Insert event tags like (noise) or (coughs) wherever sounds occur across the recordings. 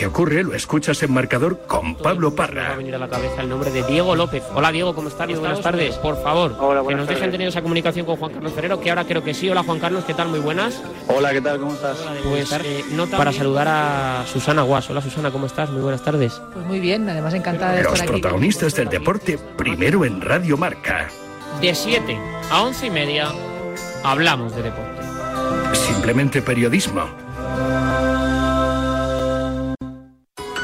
Que ocurre lo escuchas en marcador con Pablo Me va a Parra. venir a la cabeza el nombre de Diego López. Hola Diego, ¿cómo estás? Muy buenas tardes. Por favor, Hola, que buenas nos dejen tener esa comunicación con Juan Carlos Ferrero, que ahora creo que sí. Hola Juan Carlos, ¿qué tal? Muy buenas. Hola, ¿qué tal? ¿Cómo estás? Pues eh, nota para saludar a Susana Guas. Hola Susana, ¿cómo estás? Muy buenas tardes. Pues muy bien, además encantada de Los estar aquí. protagonistas del deporte primero en Radio Marca. De 7 a 11 y media hablamos de deporte. Simplemente periodismo.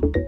thank you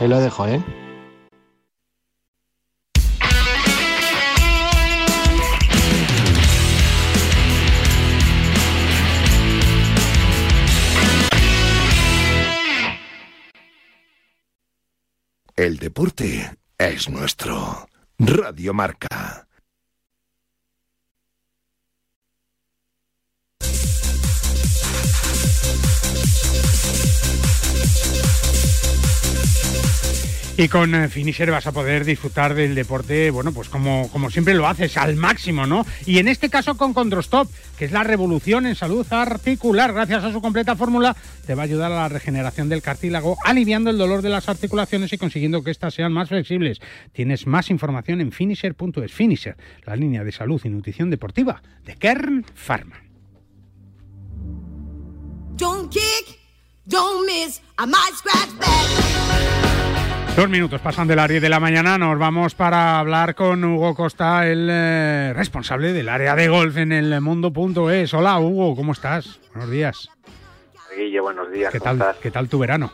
ahí lo dejo, ¿eh? El deporte es nuestro. Radio Marca. Y con eh, Finisher vas a poder disfrutar del deporte, bueno, pues como, como siempre lo haces, al máximo, ¿no? Y en este caso con Condrostop, que es la revolución en salud articular. Gracias a su completa fórmula, te va a ayudar a la regeneración del cartílago, aliviando el dolor de las articulaciones y consiguiendo que éstas sean más flexibles. Tienes más información en finisher.es. Finisher, la línea de salud y nutrición deportiva de Kern Pharma. Don't kick, don't miss, I might scratch back. Dos minutos pasan de las 10 de la mañana, nos vamos para hablar con Hugo Costa, el eh, responsable del área de golf en el mundo.es. Hola Hugo, ¿cómo estás? Buenos días. Guille, buenos días. ¿Qué ¿cómo tal, estás? ¿Qué tal tu verano?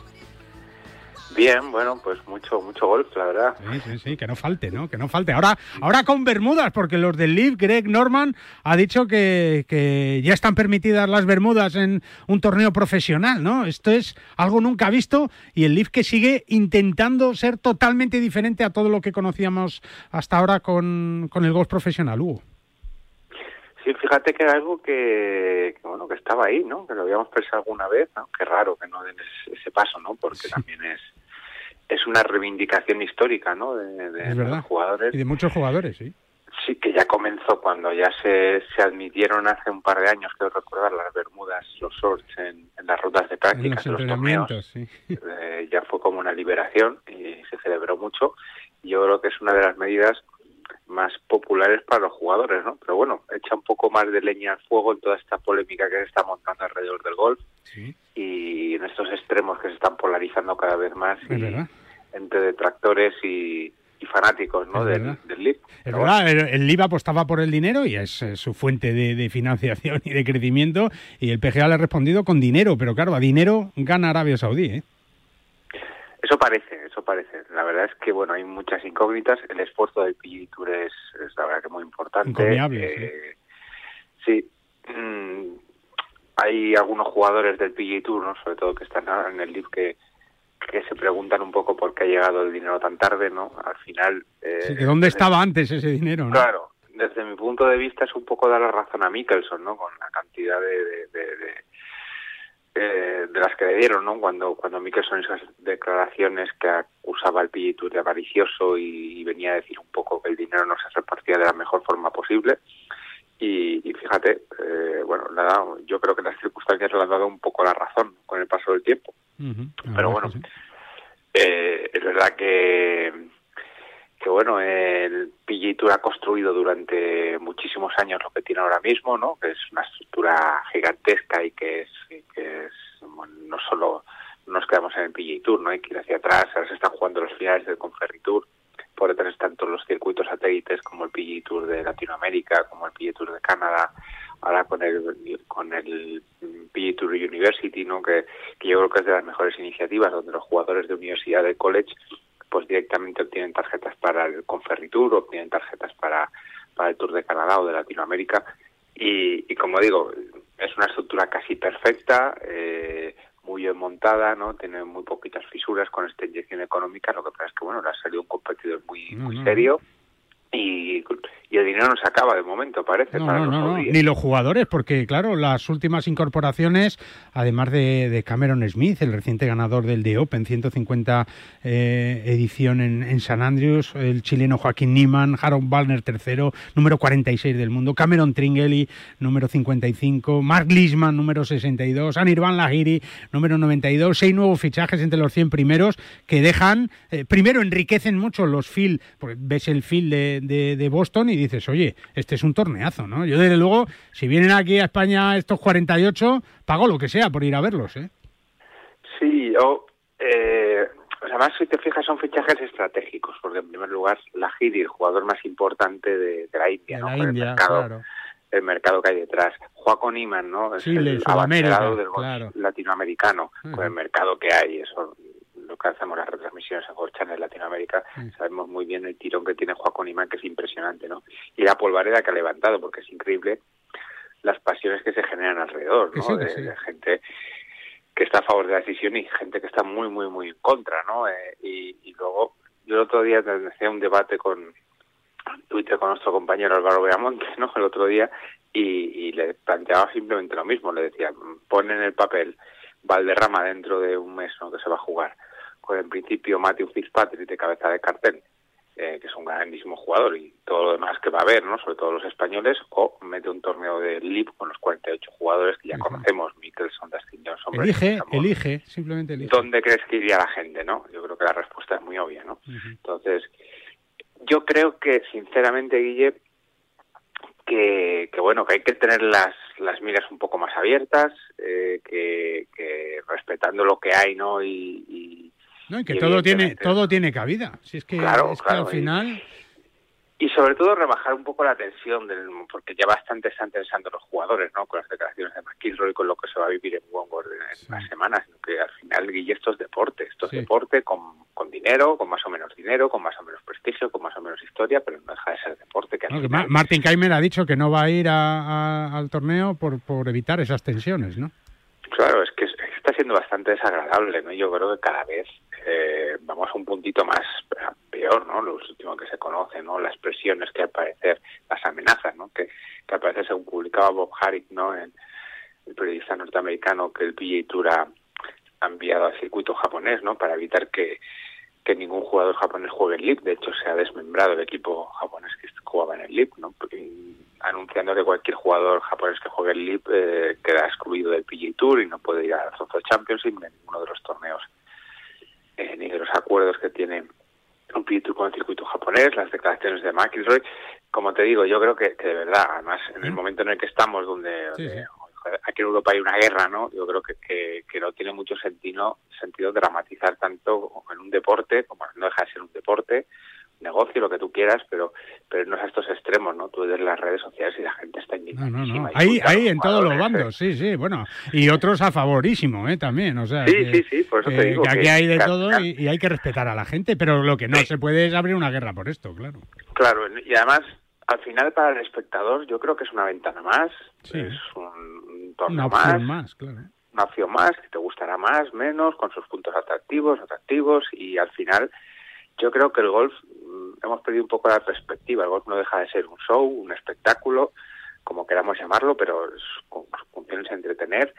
Bien, bueno, pues mucho, mucho golf, la verdad. Sí, sí, sí, que no falte, ¿no? Que no falte. Ahora, ahora con Bermudas, porque los del Leaf, Greg Norman, ha dicho que, que ya están permitidas las Bermudas en un torneo profesional, ¿no? Esto es algo nunca visto y el Leaf que sigue intentando ser totalmente diferente a todo lo que conocíamos hasta ahora con, con el golf profesional, Hugo. Sí, fíjate que era algo que, que, bueno, que estaba ahí, ¿no? Que lo habíamos pensado alguna vez, ¿no? Qué raro que no den ese, ese paso, ¿no? Porque también es es una reivindicación histórica, ¿no? De, los jugadores. Y de muchos jugadores, sí. Sí, que ya comenzó cuando ya se, se admitieron hace un par de años, quiero recordar, las bermudas, los shorts en, en las rutas de En prácticas, los en los torneos. entrenamientos, sí. Eh, ya fue como una liberación y se celebró mucho. Yo creo que es una de las medidas más populares para los jugadores, ¿no? Pero bueno, echa un poco más de leña al fuego en toda esta polémica que se está montando alrededor del golf Sí, y en estos extremos que se están polarizando cada vez más es y verdad. Entre detractores y, y fanáticos, ¿no? Del, del. Es Pero verdad, el, el Liv apostaba por el dinero y es eh, su fuente de, de financiación y de crecimiento. Y el PGA le ha respondido con dinero, pero claro, a dinero gana Arabia Saudí. ¿eh? Eso parece, eso parece. La verdad es que, bueno, hay muchas incógnitas. El esfuerzo del PGA Tour es, es la verdad que muy importante. Eh, sí. Mm, hay algunos jugadores del PGA Tour, ¿no? sobre todo que están en el LIV, que, que se preguntan un poco por qué ha llegado el dinero tan tarde, ¿no? Al final... eh, Sí, ¿De dónde estaba antes ese dinero? ¿no? Claro, desde mi punto de vista es un poco dar la razón a Mickelson, ¿no? Con la cantidad de, de, de, de- eh, de las que le dieron, ¿no? Cuando cuando Mickelson hizo esas declaraciones que acusaba al PGA de avaricioso y, venía a decir un poco que el dinero no se repartía de la mejor forma posible. Y, y fíjate, eh, bueno, nada, yo creo que las circunstancias le han dado un poco la razón con el paso del tiempo. Pero bueno, eh, es verdad que, que bueno, el PGA Tour ha construido durante muchísimos años lo que tiene ahora mismo, ¿no? Que es una estructura gigantesca y que es, y que es bueno, no solo nos quedamos en el PGA Tour, ¿no? Hay que ir hacia atrás, ahora se están jugando los finales del Conferry Tour, por detrás están todos los circuitos satélites como el PGA Tour de Latinoamérica, como el PGA Tour de Canadá, ahora con el con el PGA Tour University, ¿no? Que, que yo creo que es de las mejores iniciativas donde los jugadores de universidad de college pues directamente obtienen tarjetas para el Conferry Tour, obtienen tarjetas para, para el Tour de Canadá o de Latinoamérica y, y como digo, es una estructura casi perfecta, eh, muy bien montada, ¿no? Tiene muy poquitas fisuras con esta inyección económica, lo que pasa es que, bueno, le ha salido un competidor muy, muy serio y, y el dinero no se acaba de momento, parece, No, para no, los ni los jugadores, porque claro, las últimas incorporaciones, además de, de Cameron Smith, el reciente ganador del The Open 150 eh, edición en, en San Andrews, el chileno Joaquín Niemann, Harold Ballner tercero, número 46 del mundo, Cameron Tringeli, número 55, Mark Leishman, número 62, Anirban Lahiri, número 92, seis nuevos fichajes entre los 100 primeros que dejan, eh, primero enriquecen mucho los field, porque ves el field de, de- de Boston y dices, oye, este es un torneazo, ¿no? Yo desde luego, si vienen aquí a España estos 48, pago lo que sea por ir a verlos, ¿eh? Sí, yo, eh, además si te fijas son fichajes estratégicos, porque en primer lugar la Giri, el jugador más importante de, de la India, De ¿no? la India, el mercado, claro. el mercado que hay detrás. Juaco Niman, ¿no? Es Chile, el Sudamérica, abanderado del claro. latinoamericano, con el mercado que hay, eso hacemos las retransmisiones en Golf Channel Latinoamérica, sabemos muy bien el tirón que tiene Juaco Niman, que es impresionante, ¿no? Y la polvareda que ha levantado, porque es increíble las pasiones que se generan alrededor, ¿no? sí, de, sí. de gente que está a favor de la decisión y gente que está muy, muy, muy en contra, ¿no? Eh, y, y luego, yo el otro día hacía un debate con Twitter con nuestro compañero Álvaro Beamonte, ¿no? El otro día, y, y le planteaba simplemente lo mismo, le decía, pon en el papel Valderrama dentro de un mes, ¿no? Que se va a jugar, con en principio Matthew Fitzpatrick de cabeza de cartel, eh, que es un grandísimo jugador y todo lo demás que va a haber, ¿no? Sobre todo los españoles, o mete un torneo de LIP con los 48 jugadores que ya conocemos, Mickelson, Dustin Johnson, Elige, elige, simplemente elige. ¿Dónde crees que iría la gente, no? Yo creo que la respuesta es muy obvia, ¿no? Entonces, yo creo que, sinceramente, Guille, que, que bueno, que hay que tener las, las miras un poco más abiertas, eh, que, que respetando lo que hay, ¿no? Y- No, y que y todo tiene, todo tiene cabida. Si es que, Claro, es que al final... y sobre todo rebajar un poco la tensión, del, porque ya bastante están tensando los jugadores, ¿no? Con las declaraciones de McIlroy, con lo que se va a vivir en Wongward en unas semanas, que al final, Guille, esto es deporte, esto es deporte con, con dinero, con más o menos dinero, con más o menos prestigio, con más o menos historia, pero no deja de ser deporte que Martin Keimer ha dicho que no va a ir a- a- al torneo por, por evitar esas tensiones, ¿no? Claro, es que es- está siendo bastante desagradable, ¿no? Yo creo que cada vez eh, vamos a un puntito más eh, peor, ¿no? Lo último que se conoce, ¿no? Las presiones que al parecer, las amenazas, ¿no? Que, que al parecer, según publicaba Bob Harrick, ¿no? En, el periodista norteamericano que el PGA Tour ha, enviado al circuito japonés, ¿no? Para evitar que, que ningún jugador japonés juegue en LIP. De hecho, se ha desmembrado el equipo japonés que jugaba en el LIP, ¿no? Anunciando que cualquier jugador japonés que juegue en LIP eh, queda excluido del PGA Tour y no puede ir al Zozo Championship ni a ninguno de los torneos eh, ni de los acuerdos que tiene un Tour con el circuito japonés, las declaraciones de McIlroy. Como te digo, yo creo que, que de verdad, además, en el momento en el que estamos, donde, aquí en Europa hay una guerra, ¿no? Yo creo que, que, que no tiene mucho sentido, sentido dramatizar tanto en un deporte, como no deja de ser un deporte, negocio, lo que tú quieras, pero pero no es a estos extremos, ¿no? Tú ves las redes sociales y la gente está No, indignadísima. no, no. y Ahí, en todos los jugadores, bandos, sí, sí, bueno. Y otros a favorísimo, ¿eh? También, o sea. Sí, que, sí, sí, por eso te que- digo que aquí que- hay de todo y, y hay que respetar a la gente, pero lo que no se puede es abrir una guerra por esto, claro. Claro, y además, al final para el espectador yo creo que es una ventana más, Sí. es un, torneo Una opción más, más, claro. una opción más, que te gustará más, menos, con sus puntos atractivos, atractivos, y al final yo creo que el golf, hemos perdido un poco la perspectiva, el golf no deja de ser un show, un espectáculo, como queramos llamarlo, pero su función es entretener,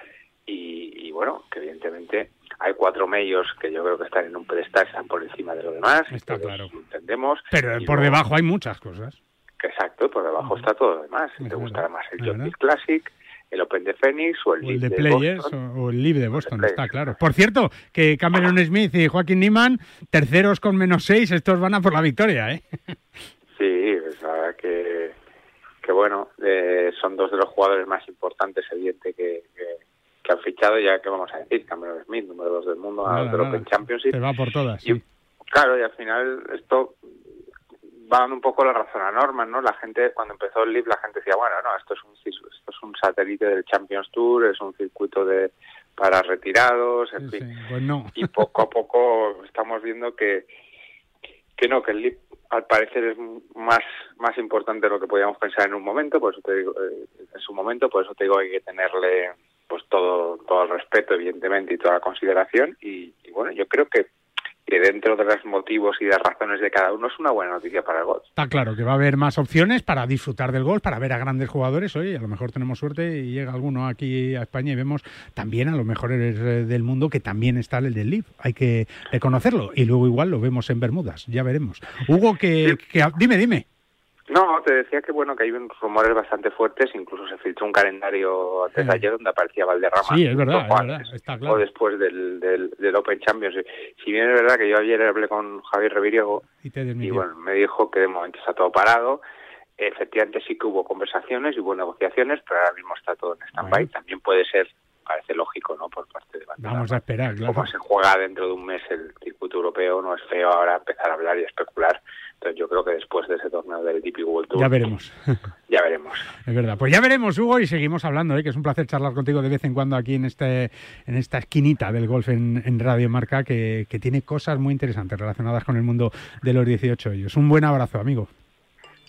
y, y bueno, que evidentemente hay cuatro medios que yo creo que están en un pedestal, están por encima de lo demás, Está claro. entendemos. Pero por luego- debajo hay muchas cosas. Exacto, por debajo está todo lo demás. Si te gustará más el Deere Classic, el Open de Phoenix o el, O el de Players Boston. o, o el Live de Boston, está claro. Por cierto, que Cameron Smith y Joaquín Niemann, terceros con menos seis, estos van a por la victoria, ¿eh? (laughs) Sí, es verdad que, que bueno, eh, son dos de los jugadores más importantes, evidente, que, que, que han fichado, ya que vamos a decir, Cameron Smith, número dos del mundo, Nada, al Open. Championship. Te va por todas. Y, sí. Claro, y al final esto va dando un poco la razón a Norman, ¿no? La gente, cuando empezó el Live, la gente decía, bueno, no, esto es un esto es un satélite del Champions Tour, es un circuito de para retirados, en Sí, fin. sí, Pues no. Y poco a poco estamos viendo que que no, que el Live al parecer es más más importante de lo que podíamos pensar en un momento, por eso te digo, eh, en su momento, por eso te digo que hay que tenerle pues todo todo el respeto evidentemente y toda la consideración y, y bueno, yo creo que que dentro de los motivos y de las razones de cada uno es una buena noticia para el golf. Está claro que va a haber más opciones para disfrutar del golf, para ver a grandes jugadores. Oye, a lo mejor tenemos suerte y llega alguno aquí a España y vemos también a los mejores eh, del mundo que también está el del Live. Hay que reconocerlo. Y luego igual lo vemos en Bermudas, ya veremos. Hugo, que, que- dime, dime. No, te decía que bueno que hay unos rumores bastante fuertes, incluso se filtró un calendario antes de ayer donde aparecía Valderrama. Sí, es verdad, es está claro. O después del, del, del Open Champions. Si bien es verdad que yo ayer hablé con Javier Reviriego Y te y desmintió. bueno, me dijo que de momento está todo parado. Efectivamente sí que hubo conversaciones y hubo negociaciones, pero ahora mismo está todo en stand-by. También puede ser, parece lógico, ¿no? Por parte de Valderrama. Vamos a esperar, claro. Como se juega dentro de un mes el circuito europeo, no es feo ahora empezar a hablar y a especular. Entonces yo creo que después de ese torneo del DP World Tour Ya veremos. (laughs) ya veremos. Es verdad. Pues ya veremos, Hugo, y seguimos hablando, ¿eh? que es un placer charlar contigo de vez en cuando aquí en este en esta esquinita del golf en, en Radio Marca, que, que tiene cosas muy interesantes relacionadas con el mundo de los 18 hoyos. Un buen abrazo, amigo.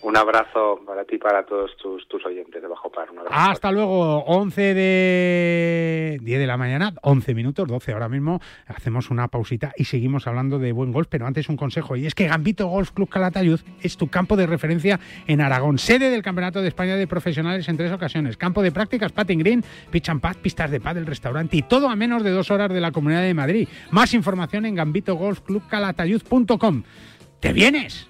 Un abrazo para ti y para todos tus, tus oyentes de Bajo Par. Hasta luego, 11 de 10 de la mañana, 11 minutos, 12 ahora mismo. Hacemos una pausita y seguimos hablando de buen golf, pero antes un consejo. Y es que Gambito Golf Club Calatayud es tu campo de referencia en Aragón, sede del Campeonato de España de Profesionales en tres ocasiones. Campo de prácticas, patting green, pitch and pad, pistas de pádel, restaurante y todo a menos de dos horas de la Comunidad de Madrid. Más información en gambitogolfclubcalatayud.com. ¿Te vienes?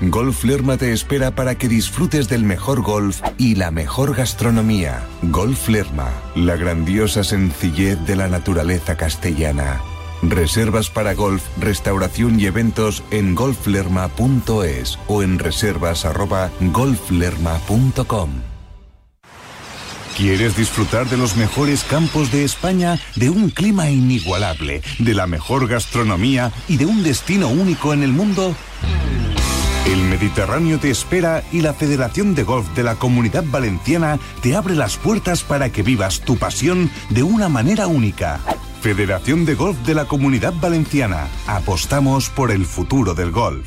Golf Lerma te espera para que disfrutes del mejor golf y la mejor gastronomía. Golf Lerma, la grandiosa sencillez de la naturaleza castellana. Reservas para golf, restauración y eventos en golflerma.es o en reservas arroba golflerma.com. ¿Quieres disfrutar de los mejores campos de España, de un clima inigualable, de la mejor gastronomía y de un destino único en el mundo? El Mediterráneo te espera y la Federación de Golf de la Comunidad Valenciana te abre las puertas para que vivas tu pasión de una manera única. Federación de Golf de la Comunidad Valenciana. Apostamos por el futuro del golf.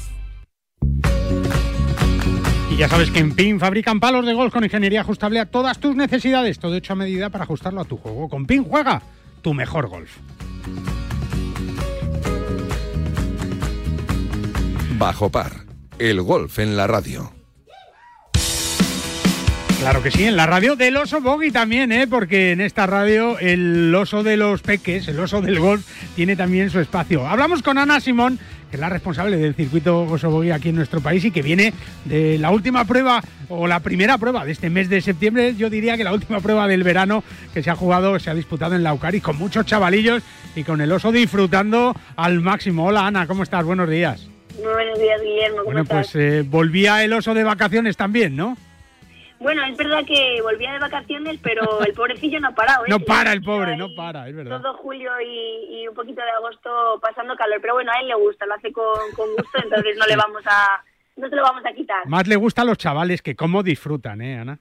Y ya sabes que en PIN fabrican palos de golf con ingeniería ajustable a todas tus necesidades, todo hecho a medida para ajustarlo a tu juego. Con PIN juega tu mejor golf. Bajo par, el golf en la radio. Claro que sí, en la radio del oso Boggy también, ¿eh? porque en esta radio el oso de los peques, el oso del golf, tiene también su espacio. Hablamos con Ana Simón, que es la responsable del circuito oso Boggy aquí en nuestro país y que viene de la última prueba o la primera prueba de este mes de septiembre, yo diría que la última prueba del verano que se ha jugado, se ha disputado en Laucari con muchos chavalillos y con el oso disfrutando al máximo. Hola Ana, ¿cómo estás? Buenos días. Muy buenos días, Guillermo. ¿Cómo Bueno, estás? pues eh, volvía el oso de vacaciones también, ¿no? Bueno, es verdad que volvía de vacaciones, pero el pobrecillo no ha parado. ¿eh? (laughs) No para el pobre, no para, es verdad. Todo julio y, y un poquito de agosto pasando calor, pero bueno, a él le gusta, lo hace con, con gusto, entonces no le vamos a no se lo vamos a quitar. Más le gusta a los chavales que cómo disfrutan, ¿eh, Ana?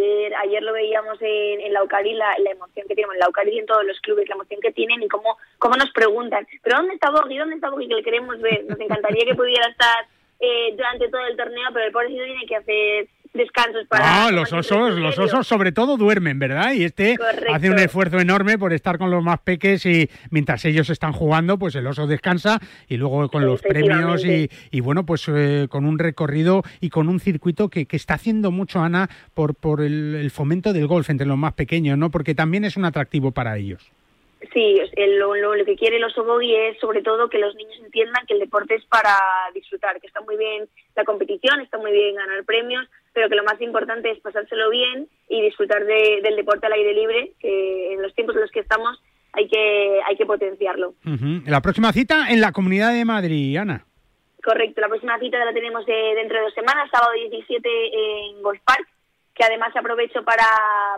Ayer ayer lo veíamos en, en Laucari, la, la emoción que tienen en Laucari y en todos los clubes, la emoción que tienen y cómo, cómo nos preguntan, ¿pero dónde está Boggy? ¿Dónde está Boggy? Que le queremos ver. Nos encantaría que pudiera estar eh, durante todo el torneo, pero el pobrecito tiene que hacer descansos para... Ah, los osos, los osos sobre todo duermen, ¿verdad? Y este Correcto. hace un esfuerzo enorme por estar con los más peques y mientras ellos están jugando, pues el oso descansa y luego con los premios y, bueno, pues eh, con un recorrido y con un circuito que, que está haciendo mucho Ana por, por el, el fomento del golf entre los más pequeños, ¿no? Porque también es un atractivo para ellos. Sí, el- lo, lo- lo que quiere el oso bogey es sobre todo que los niños entiendan que el deporte es para disfrutar, que está muy bien la competición, está muy bien ganar premios, pero que lo más importante es pasárselo bien y disfrutar de- del deporte al aire libre, que en los tiempos en los que estamos hay que, hay que potenciarlo. La próxima cita en la Comunidad de Madrid, Ana. Correcto, la próxima cita la tenemos eh, dentro de dos semanas, sábado 17 en Golf Park, que además aprovecho para,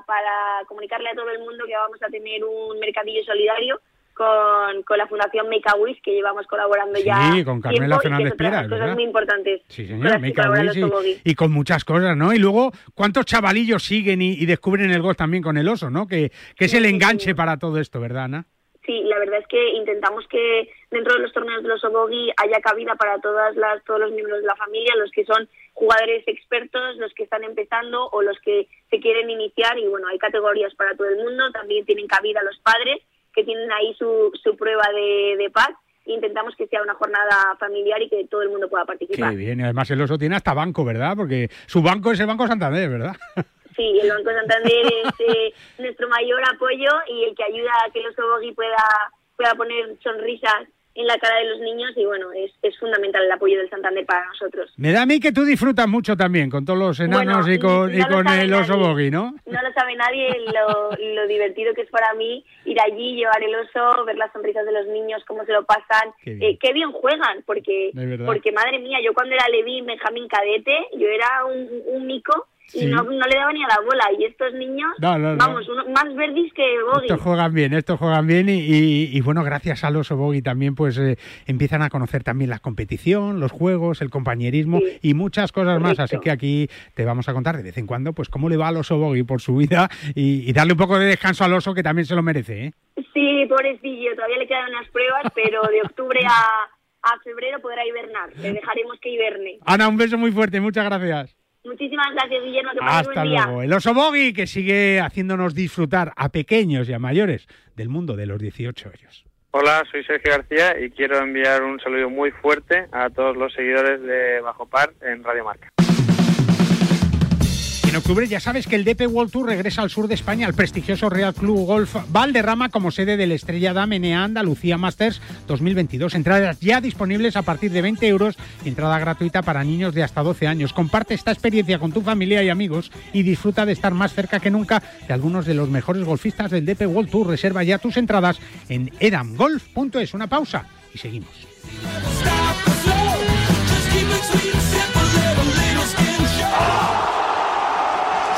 para comunicarle a todo el mundo que vamos a tener un mercadillo solidario con, con la Fundación Make a Wish, que llevamos colaborando ya Sí, con Carmela tiempo Fernández cosas ¿verdad? muy importantes. Sí, con señor, Make a Wish y, y con muchas cosas, ¿no? Y luego, ¿cuántos chavalillos siguen y, y descubren el golf también con el oso, ¿no? Que, que es el enganche para todo esto, ¿verdad, Ana? Sí, la verdad es que intentamos que dentro de los torneos de los Obogi haya cabida para todas las, todos los miembros de la familia, los que son jugadores expertos, los que están empezando o los que se quieren iniciar y bueno, hay categorías para todo el mundo, también tienen cabida los padres que tienen ahí su, su prueba de, de paz intentamos que sea una jornada familiar y que todo el mundo pueda participar. Qué bien, y además el oso tiene hasta banco, ¿verdad? Porque su banco es el Banco Santander, ¿verdad? (laughs) Sí, el Banco Santander es eh, nuestro mayor apoyo y el que ayuda a que el oso Bogey pueda, pueda poner sonrisas en la cara de los niños y bueno, es, es fundamental el apoyo del Santander para nosotros. Me da a mí que tú disfrutas mucho también con todos los enanos Bueno, y con, y no con el oso nadie. bogey, ¿no? No lo sabe nadie lo, lo divertido que es para mí ir allí, llevar el oso, ver las sonrisas de los niños, cómo se lo pasan, Qué eh, bien. qué bien juegan, porque porque madre mía, yo cuando era Levi, Benjamín Cadete, yo era un, un mico y Sí. no, no le daba ni a la bola. Y estos niños, No, no, no. vamos, uno- más verdis que Bogi. Estos juegan bien, estos juegan bien y, y- y, bueno, gracias al oso Bogi también pues eh, empiezan a conocer también la competición, los juegos, el compañerismo y muchas cosas más. Así que aquí te vamos a contar de vez en cuando pues cómo le va al oso Bogi por su vida y, y darle un poco de descanso al oso que también se lo merece. ¿eh? Sí, pobrecillo, todavía le quedan unas pruebas, pero de octubre a, a febrero podrá hibernar. Le dejaremos que hiberne. Ana, un beso muy fuerte, muchas gracias. Muchísimas gracias, Guillermo. Que Hasta buen día. luego. El oso Bogi que sigue haciéndonos disfrutar a pequeños y a mayores del mundo de los 18 años. Hola, soy Sergio García y quiero enviar un saludo muy fuerte a todos los seguidores de Bajo Par en Radio Marca. En octubre ya sabes que el DP World Tour regresa al sur de España al prestigioso Real Club Golf Valderrama como sede del Estrella Damm NA Andalucía Masters 2022. Entradas ya disponibles a partir de 20 euros entrada gratuita para niños de hasta 12 años. Comparte esta experiencia con tu familia y amigos y disfruta de estar más cerca que nunca de algunos de los mejores golfistas del DP World Tour. Reserva ya tus entradas en edamgolf.es. Una pausa y seguimos.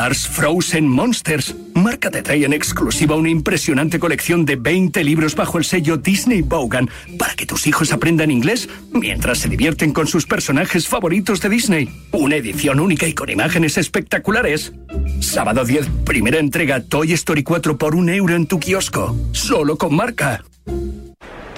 Cars Frozen Monsters. Marca te trae en exclusiva una impresionante colección de 20 libros bajo el sello Disney Bogan para que tus hijos aprendan inglés mientras se divierten con sus personajes favoritos de Disney. Una edición única y con imágenes espectaculares. Sábado 10, primera entrega Toy Story 4 por un euro en tu kiosco. Solo con marca.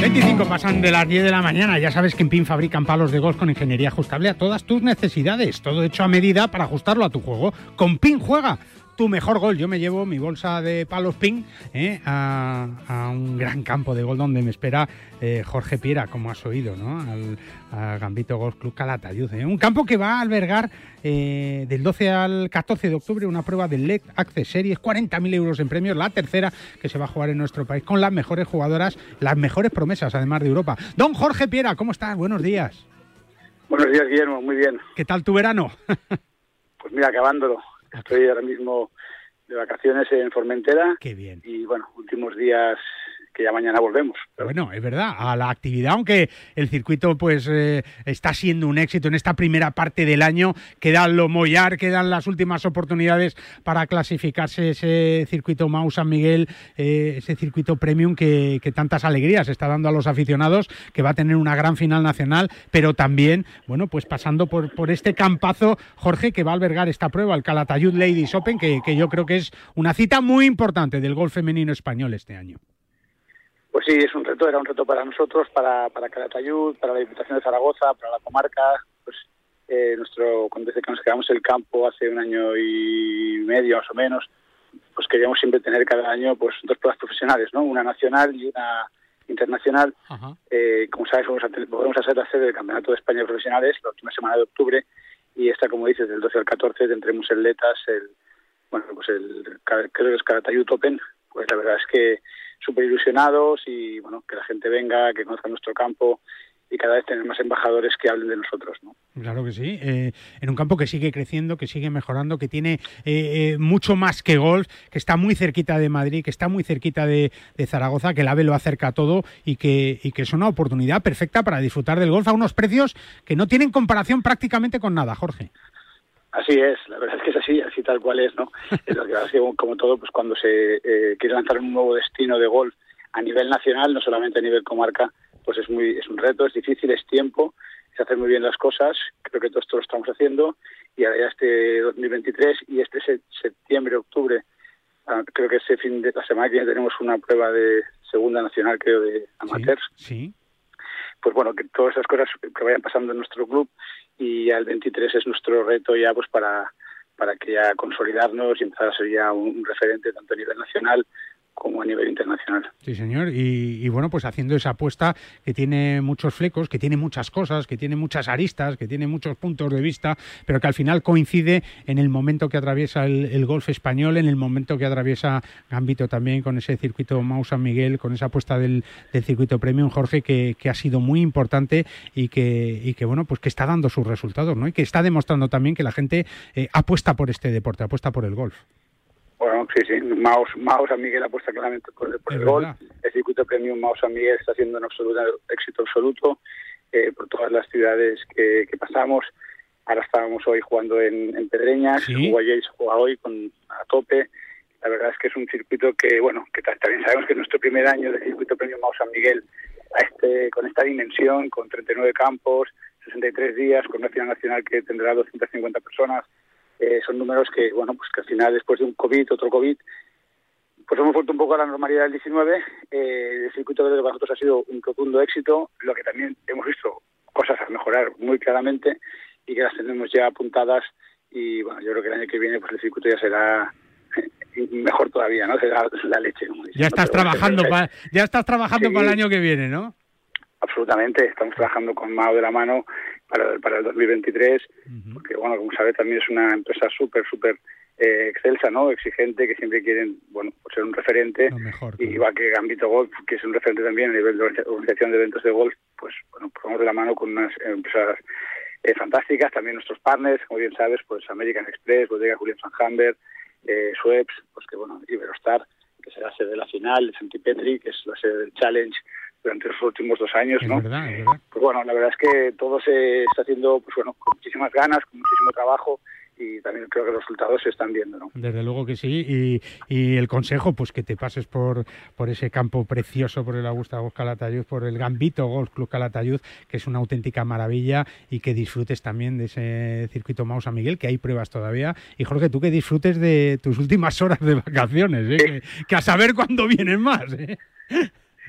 25 pasan de las 10 de la mañana. Ya sabes que en PIN fabrican palos de golf con ingeniería ajustable a todas tus necesidades. Todo hecho a medida para ajustarlo a tu juego. Con PIN juega tu mejor gol. Yo me llevo mi bolsa de palos PIN eh, a, a un gran campo de gol donde me espera eh, Jorge Piera, como has oído, ¿no? Al, Gambito Golf Club Calatayud. ¿eh? Un campo que va a albergar eh, del 12 al 14 de octubre una prueba del LED Access Series, 40.000 euros en premios, la tercera que se va a jugar en nuestro país con las mejores jugadoras, las mejores promesas, además de Europa. Don Jorge Piera, ¿cómo estás? Buenos días. Buenos días, Guillermo. Muy bien. ¿Qué tal tu verano? (laughs) Pues mira, acabándolo. Estoy ahora mismo de vacaciones en Formentera. Qué bien. Y bueno, últimos días ya mañana volvemos. Bueno, es verdad, a la actividad, aunque el circuito pues eh, está siendo un éxito en esta primera parte del año, quedan lo Mollar, quedan las últimas oportunidades para clasificarse ese circuito Mau San Miguel, eh, ese circuito premium que, tantas alegrías está dando a los aficionados, que va a tener una gran final nacional, pero también, bueno, pues pasando por, por este campazo, Jorge, que va a albergar esta prueba, el Calatayud Ladies Open, que, que yo creo que es una cita muy importante del golf femenino español este año. Pues sí, es un reto, era un reto para nosotros, para, para Calatayud, para la Diputación de Zaragoza, para la comarca. Pues eh, nuestro, desde que nos quedamos en el campo hace un año y medio más o menos, pues queríamos siempre tener cada año pues dos pruebas profesionales, ¿no? Una nacional y una internacional. Eh, como sabes, vamos a, a ser la sede del Campeonato de España de Profesionales la última semana de octubre y esta, como dices, del 12 al 14 tendremos el LETAS, el, bueno, pues el, creo que es Calatayud Open. Pues la verdad es que súper ilusionados y bueno, que la gente venga, que conozca nuestro campo y cada vez tener más embajadores que hablen de nosotros, ¿no? Claro que sí, eh, en un campo que sigue creciendo, que sigue mejorando, que tiene eh, eh, mucho más que golf, que está muy cerquita de Madrid, que está muy cerquita de, Zaragoza, que el AVE lo acerca a todo y que, y que es una oportunidad perfecta para disfrutar del golf a unos precios que no tienen comparación prácticamente con nada, Jorge. Así es, la verdad es que es así, así tal cual es, ¿no? (laughs) Lo que pasa es que, como todo, pues cuando se eh, quiere lanzar un nuevo destino de golf a nivel nacional, no solamente a nivel comarca, pues es muy es un reto, es difícil, es tiempo, es hacer muy bien las cosas, creo que todo esto lo estamos haciendo, y ahora ya este 2023 y este se- septiembre, octubre, ah, creo que ese fin de la semana que viene tenemos una prueba de segunda nacional, creo, de amateurs, Sí. Pues bueno, que todas esas cosas que vayan pasando en nuestro club y ya el 23 es nuestro reto ya pues para, para que ya consolidarnos y empezar a ser ya un referente tanto a nivel nacional como a nivel internacional. Sí, señor. Y, bueno, pues haciendo esa apuesta que tiene muchos flecos, que tiene muchas cosas, que tiene muchas aristas, que tiene muchos puntos de vista, pero que al final coincide en el momento que atraviesa el, golf español, en el momento que atraviesa Gambito también con ese circuito Mau San Miguel, con esa apuesta del, del circuito Premium, Jorge, que, que ha sido muy importante y que, y que, bueno, pues que está dando sus resultados, ¿no? Y que está demostrando también que la gente eh, apuesta por este deporte, apuesta por el golf. Bueno, sí, sí, Maos, Maos San Miguel apuesta claramente por, por el gol. El circuito premium Maos San Miguel está siendo un absoluto éxito absoluto eh, por todas las ciudades que, que pasamos. Ahora estábamos hoy jugando en, en Pedreñas, se juega hoy con, a tope. La verdad es que es un circuito que, bueno, que ta- también sabemos que es nuestro primer año de circuito premium Maos San Miguel a este, con esta dimensión, con 39 campos, 63 días, con una final nacional que tendrá 250 personas. Eh, son números que, bueno, pues que al final, después de un COVID, otro COVID, pues hemos vuelto un poco a la normalidad del 19. Eh, el circuito de nosotros ha sido un rotundo éxito, lo que también hemos visto cosas a mejorar muy claramente y que las tenemos ya apuntadas y bueno, yo creo que el año que viene pues el circuito ya será eh, mejor todavía, ¿no? Será la leche, como dicen, Ya estás trabajando, pero- pa- ya estás trabajando Sí. para el año que viene, ¿no? Absolutamente, estamos trabajando con Mao de la mano para, para el 2023, porque bueno, como sabe también es una empresa súper, súper eh, excelsa, ¿no? Exigente, que siempre quieren, bueno, pues ser un referente. y igual que Gambito Golf, que es un referente también a nivel de organización de eventos de golf, pues, bueno, vamos de la mano con unas empresas eh, fantásticas, también nuestros partners, como bien sabes, pues American Express, Bodega Julián Sanhamber, eh, Schweppes, pues que bueno, Iberostar, que será sede de la final, el Petri, que es la sede del Challenge durante los últimos dos años, ¿no? Pues bueno, la verdad es que todo se está haciendo, pues bueno, con muchísimas ganas, con muchísimo trabajo y también creo que los resultados se están viendo, ¿no? Desde luego que sí, y, y el consejo, pues que te pases por, por ese campo precioso, por el Augusta Golf Calatayud, por el Gambito Golf Club Calatayud, que es una auténtica maravilla, y que disfrutes también de ese circuito Mausa Miguel, que hay pruebas todavía, y Jorge, tú que disfrutes de tus últimas horas de vacaciones, ¿eh? que, a saber cuándo vienen más, ¿eh?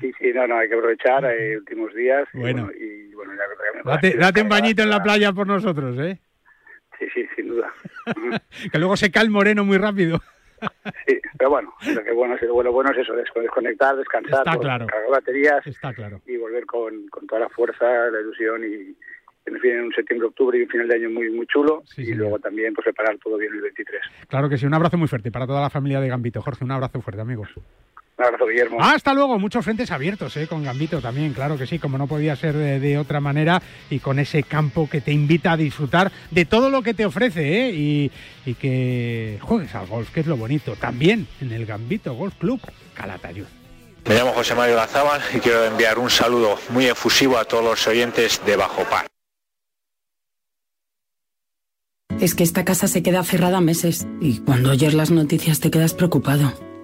Sí, sí, no, no, hay que aprovechar, hay últimos días. Bueno, y, bueno, ya, date, date un bañito en la playa por nosotros, ¿eh? (laughs) Sí, sí, sin duda. (laughs) que luego se cae el moreno muy rápido. (laughs) sí, pero bueno, lo, que bueno, lo bueno es eso, desconectar, descansar, cargar baterías Está claro. y volver con, con toda la fuerza, la ilusión y nos viene un septiembre, octubre y un final de año muy muy chulo y luego también pues, preparar todo bien el 23. Claro que sí, un abrazo muy fuerte para toda la familia de Gambito. Jorge, un abrazo fuerte, amigos. Un abrazo, Guillermo. Hasta luego, muchos frentes abiertos ¿eh? con Gambito también, claro que sí, como no podía ser de, otra manera y con ese campo que te invita a disfrutar de todo lo que te ofrece ¿eh? y, y que juegues al golf, que es lo bonito, también en el Gambito Golf Club Calatayud. Me llamo José Mario Lazábal y quiero enviar un saludo muy efusivo a todos los oyentes de Bajo Par. Es que esta casa se queda cerrada meses y cuando oyes las noticias te quedas preocupado.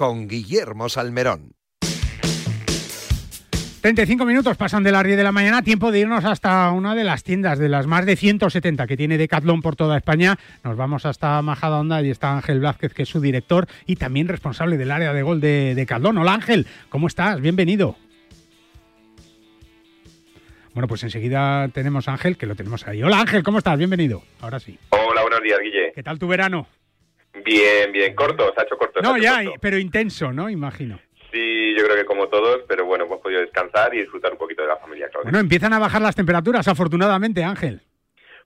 con Guillermo Salmerón. 35 minutos pasan de las 10 de la mañana, tiempo de irnos hasta una de las tiendas de las más de 170 que tiene Decathlon por toda España. Nos vamos hasta Majadahonda y está Ángel Blázquez, que es su director y también responsable del área de gol de Decathlon. Hola Ángel, ¿cómo estás? Bienvenido. Bueno, pues enseguida tenemos a Ángel, que lo tenemos ahí. Hola Ángel, ¿cómo estás? Bienvenido. Ahora sí. Hola, buenos días, Guille. ¿Qué tal tu verano? Bien, bien, corto, se ha hecho corto. No, ya, pero intenso, ¿no? Imagino. Sí, yo creo que como todos, pero bueno, hemos podido descansar y disfrutar un poquito de la familia, claro. Bueno, empiezan a bajar las temperaturas, afortunadamente, Ángel.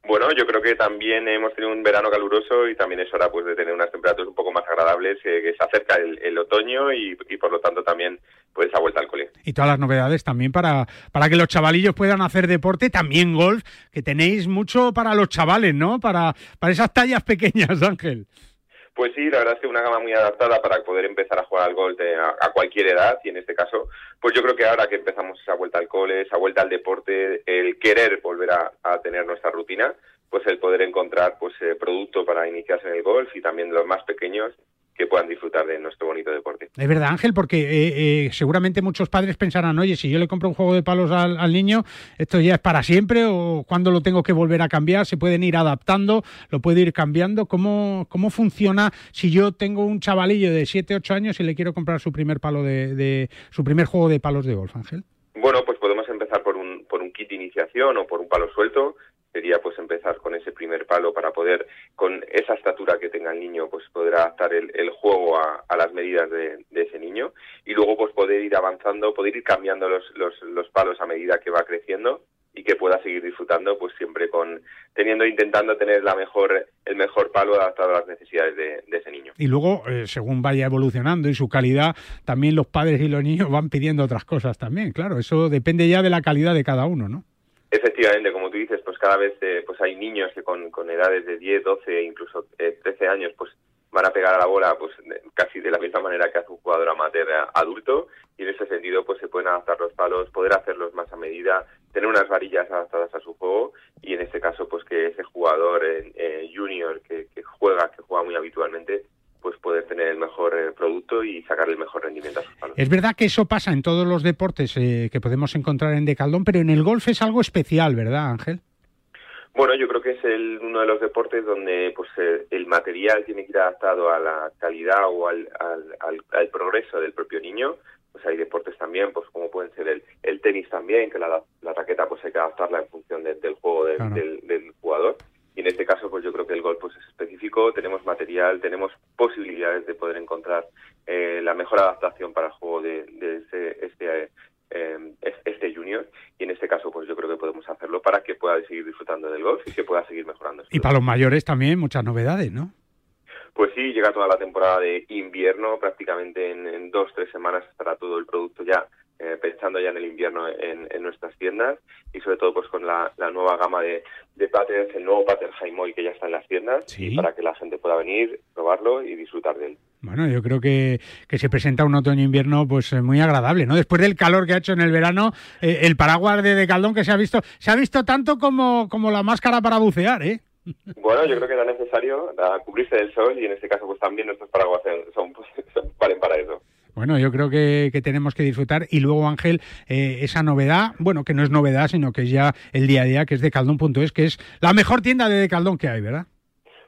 Bueno, yo creo que también hemos tenido un verano caluroso y también es hora pues de tener unas temperaturas un poco más agradables, eh, que se acerca el, otoño y, por lo tanto también pues esa vuelta al cole. Y todas las novedades también para, para que los chavalillos puedan hacer deporte, también golf, que tenéis mucho para los chavales, ¿no? Para, para esas tallas pequeñas, (laughs) Ángel. Pues sí, la verdad es que una gama muy adaptada para poder empezar a jugar al golf a, cualquier edad y en este caso, pues yo creo que ahora que empezamos esa vuelta al cole, esa vuelta al deporte, el querer volver a, tener nuestra rutina, pues el poder encontrar pues eh, producto para iniciarse en el golf y también los más pequeños que puedan disfrutar de nuestro bonito deporte. Es verdad, Ángel, porque eh, eh, seguramente muchos padres pensarán, oye, si yo le compro un juego de palos al, niño, ¿esto ya es para siempre o cuándo lo tengo que volver a cambiar? ¿Se pueden ir adaptando? ¿Lo puede ir cambiando? ¿Cómo, cómo funciona si yo tengo un chavalillo de 7, 8 años y le quiero comprar su primer palo de, de su primer juego de palos de golf, Ángel? Bueno, pues podemos empezar por un, por un kit de iniciación o por un palo suelto sería pues empezar con ese primer palo para poder con esa estatura que tenga el niño pues poder adaptar el, juego a, las medidas de, ese niño. Y luego pues poder ir avanzando poder ir cambiando los, los, palos a medida que va creciendo y que pueda seguir disfrutando pues siempre con teniendo intentando tener la mejor el mejor palo adaptado a las necesidades de, ese niño. Y luego eh, según vaya evolucionando y su calidad también los padres y los niños van pidiendo otras cosas también claro. Eso depende ya de la calidad de cada uno no Efectivamente, como tú dices, pues cada vez eh, pues hay niños que con, con, edades de 10, 12 e incluso 13 eh, años pues van a pegar a la bola pues casi de la misma manera que hace un jugador amateur adulto. Y en ese sentido pues se pueden adaptar los palos, poder hacerlos más a medida, tener unas varillas adaptadas a su juego. Y en este caso pues que ese jugador eh, junior que, que juega, que juega muy habitualmente pues poder tener el mejor eh, producto y sacar el mejor rendimiento a sus palos. Es verdad que eso pasa en todos los deportes eh, que podemos encontrar en Decaldón, pero en el golf es algo especial, ¿verdad, Ángel? Bueno, yo creo que es el, uno de los deportes donde pues eh, el material tiene que ir adaptado a la calidad o al, al, progreso del propio niño. Pues hay deportes también, pues como pueden ser el, el tenis también, que la, la, raqueta pues hay que adaptarla en función del juego del, del jugador y en este caso pues yo creo que el golf pues es específico, tenemos material, tenemos posibilidades de poder encontrar eh, la mejor adaptación para el juego de, este, este, eh, este junior y en este caso pues yo creo que podemos hacerlo para que pueda seguir disfrutando del golf y que pueda seguir mejorando. Y para los mayores también muchas novedades, ¿no? Pues sí, llega toda la temporada de invierno, prácticamente en, en dos, tres semanas estará todo el producto ya eh, pensando ya en el invierno en, nuestras tiendas y sobre todo pues con la, nueva gama de, de patterns, el nuevo pattern Jaimoy que ya está en las tiendas para que la gente pueda venir, probarlo y disfrutar de él. Bueno, yo creo que, que se presenta un otoño-invierno pues eh, muy agradable, ¿no? Después del calor que ha hecho en el verano, eh, el paraguas de Decaldón que se ha visto, se ha visto tanto como, como la máscara para bucear, ¿eh? Bueno, yo creo que era necesario cubrirse del sol y en este caso pues también nuestros paraguas son, pues, (laughs) valen para eso. Bueno, yo creo que, tenemos que disfrutar. Y luego, Ángel, eh, esa novedad, bueno, que no es novedad, sino que es ya el día a día, que es Decaldón.es, que es la mejor tienda de Decaldón que hay, ¿verdad?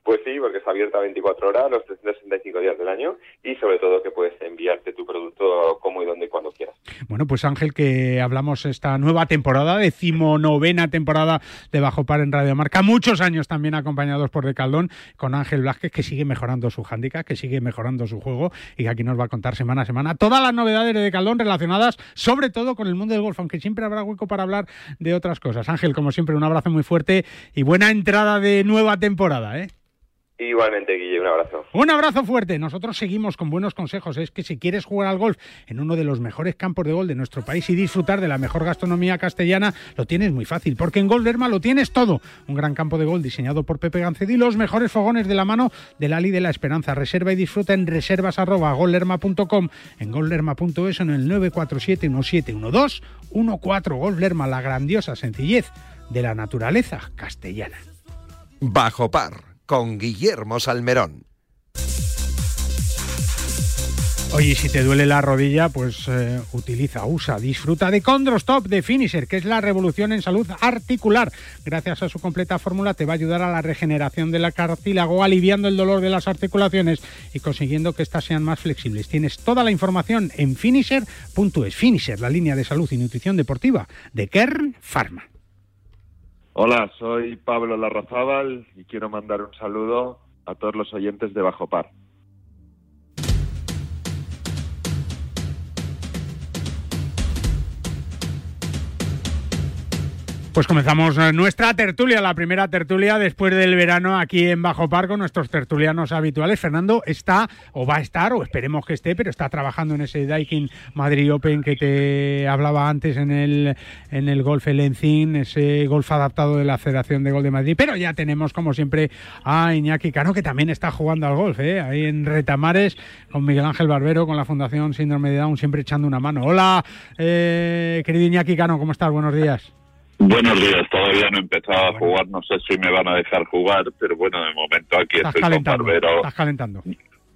Pues sí, porque está abierta 24 horas, los 365 días del año y sobre todo que puedes enviarte tu producto como y donde y cuando quieras. Bueno, pues Ángel, que hablamos esta nueva temporada, decimonovena temporada de Bajo Par en Radio Marca, muchos años también acompañados por Decaldón, con Ángel Vázquez, que sigue mejorando su handicap, que sigue mejorando su juego y que aquí nos va a contar semana a semana todas las novedades de Decaldón relacionadas sobre todo con el mundo del golf, aunque siempre habrá hueco para hablar de otras cosas. Ángel, como siempre, un abrazo muy fuerte y buena entrada de nueva temporada, ¿eh? Igualmente, Guille, un abrazo. Un abrazo fuerte. Nosotros seguimos con buenos consejos. Es que si quieres jugar al golf en uno de los mejores campos de golf de nuestro país y disfrutar de la mejor gastronomía castellana, lo tienes muy fácil, porque en Golderma lo tienes todo. Un gran campo de golf diseñado por Pepe Gancedi y los mejores fogones de la mano del Ali de la Esperanza. Reserva y disfruta en reservas.golderma.com, en golderma.es en el 947 1712 14 Golderma, la grandiosa sencillez de la naturaleza castellana. Bajo par con Guillermo Salmerón. Oye, si te duele la rodilla, pues eh, utiliza, usa, disfruta de Condrostop de Finisher, que es la revolución en salud articular. Gracias a su completa fórmula te va a ayudar a la regeneración del cartílago, aliviando el dolor de las articulaciones y consiguiendo que éstas sean más flexibles. Tienes toda la información en finisher.es. Finisher, la línea de salud y nutrición deportiva de Kern Pharma. Hola, soy Pablo Larrazábal y quiero mandar un saludo a todos los oyentes de Bajo Par. Pues comenzamos nuestra tertulia, la primera tertulia después del verano aquí en Bajo Par con nuestros tertulianos habituales. Fernando está o va a estar, o esperemos que esté, pero está trabajando en ese Daikin Madrid Open que te hablaba antes en el, en el Golf Elencín, ese golf adaptado de la Federación de Gol de Madrid. Pero ya tenemos, como siempre, a Iñaki Cano, que también está jugando al golf, ¿eh? ahí en Retamares, con Miguel Ángel Barbero, con la Fundación Síndrome de Down, siempre echando una mano. Hola, eh, querido Iñaki Cano, ¿cómo estás? Buenos días. Buenos días, todavía no he empezado a jugar, no sé si me van a dejar jugar, pero bueno, de momento aquí Estás estoy calentando, con Barbero. estás calentando.